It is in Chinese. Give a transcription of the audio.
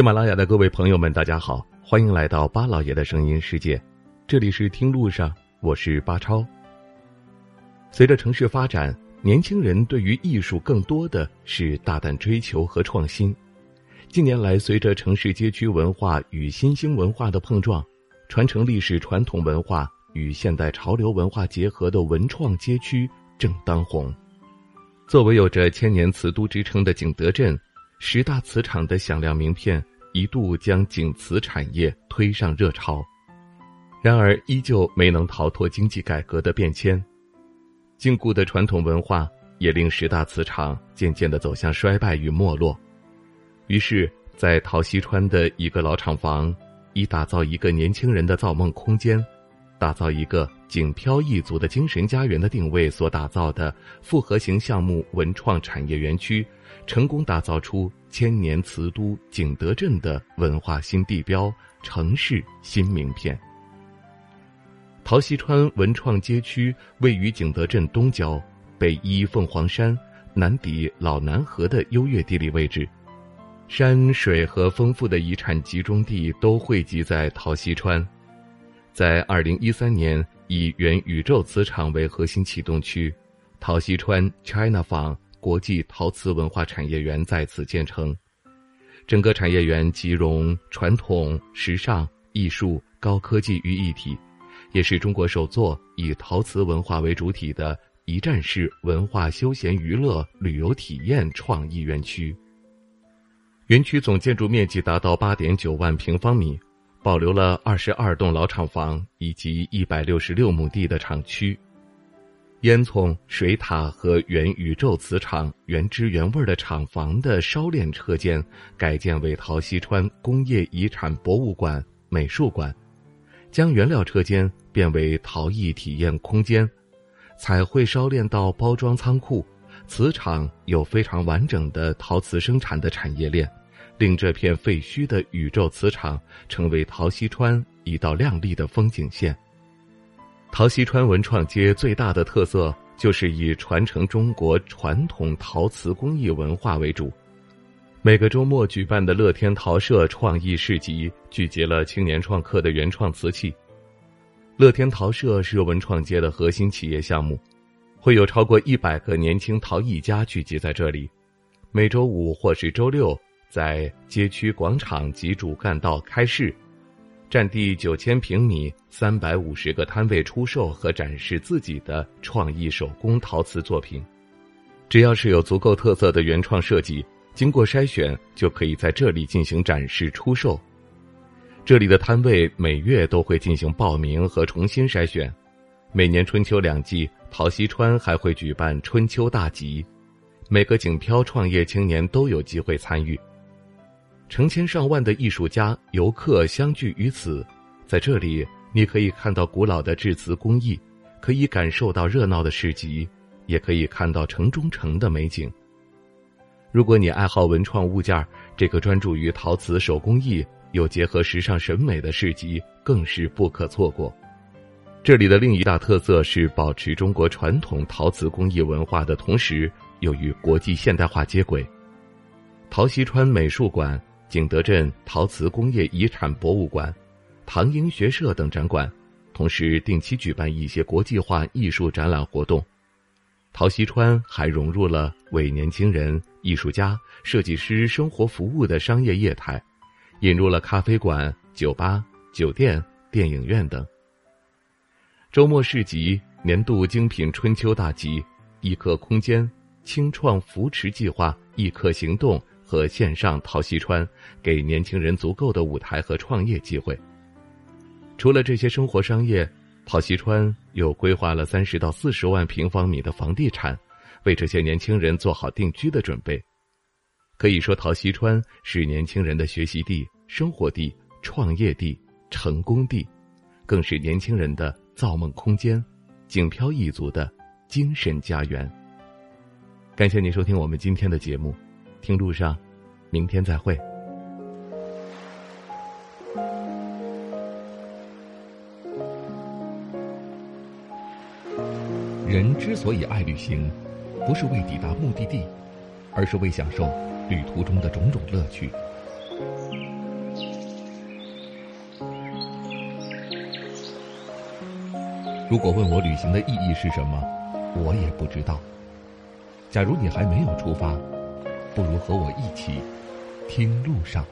喜马拉雅的各位朋友们，大家好，欢迎来到巴老爷的声音世界，这里是听路上，我是巴超。随着城市发展，年轻人对于艺术更多的是大胆追求和创新。近年来，随着城市街区文化与新兴文化的碰撞，传承历史传统文化与现代潮流文化结合的文创街区正当红。作为有着千年瓷都之称的景德镇。十大瓷厂的响亮名片一度将景瓷产业推上热潮，然而依旧没能逃脱经济改革的变迁，禁锢的传统文化也令十大瓷厂渐渐的走向衰败与没落。于是，在陶溪川的一个老厂房，以打造一个年轻人的造梦空间，打造一个景漂一族的精神家园的定位所打造的复合型项目文创产业园区。成功打造出千年瓷都景德镇的文化新地标、城市新名片。陶溪川文创街区位于景德镇东郊，北依凤凰山，南抵老南河的优越地理位置，山水和丰富的遗产集中地都汇集在陶溪川。在二零一三年，以元宇宙磁场为核心启动区，陶溪川 China 坊。国际陶瓷文化产业园在此建成，整个产业园集融传统、时尚、艺术、高科技于一体，也是中国首座以陶瓷文化为主体的一站式文化休闲娱乐旅游体验创意园区。园区总建筑面积达到八点九万平方米，保留了二十二栋老厂房以及一百六十六亩地的厂区。烟囱、水塔和原宇宙磁场原汁原味的厂房的烧炼车间改建为陶溪川工业遗产博物馆、美术馆，将原料车间变为陶艺体验空间，彩绘烧炼到包装仓库，磁场有非常完整的陶瓷生产的产业链，令这片废墟的宇宙磁场成为陶溪川一道亮丽的风景线。陶溪川文创街最大的特色就是以传承中国传统陶瓷工艺文化为主。每个周末举办的乐天陶社创意市集，聚集了青年创客的原创瓷器。乐天陶社是文创街的核心企业项目，会有超过一百个年轻陶艺家聚集在这里。每周五或是周六，在街区广场及主干道开市。占地九千平米，三百五十个摊位出售和展示自己的创意手工陶瓷作品。只要是有足够特色的原创设计，经过筛选就可以在这里进行展示出售。这里的摊位每月都会进行报名和重新筛选。每年春秋两季，陶溪川还会举办春秋大集，每个景漂创业青年都有机会参与。成千上万的艺术家、游客相聚于此，在这里，你可以看到古老的制瓷工艺，可以感受到热闹的市集，也可以看到城中城的美景。如果你爱好文创物件，这个专注于陶瓷手工艺又结合时尚审美的市集更是不可错过。这里的另一大特色是保持中国传统陶瓷工艺文化的同时，又与国际现代化接轨。陶溪川美术馆。景德镇陶瓷工业遗产博物馆、唐英学社等展馆，同时定期举办一些国际化艺术展览活动。陶溪川还融入了为年轻人、艺术家、设计师生活服务的商业业态，引入了咖啡馆、酒吧、酒店、电影院等。周末市集、年度精品春秋大集、艺客空间、青创扶持计划、艺客行动。和线上陶西川，给年轻人足够的舞台和创业机会。除了这些生活商业，陶西川又规划了三十到四十万平方米的房地产，为这些年轻人做好定居的准备。可以说，陶西川是年轻人的学习地、生活地、创业地、成功地，更是年轻人的造梦空间、景漂一族的精神家园。感谢您收听我们今天的节目。听路上，明天再会。人之所以爱旅行，不是为抵达目的地，而是为享受旅途中的种种乐趣。如果问我旅行的意义是什么，我也不知道。假如你还没有出发，不如和我一起听路上。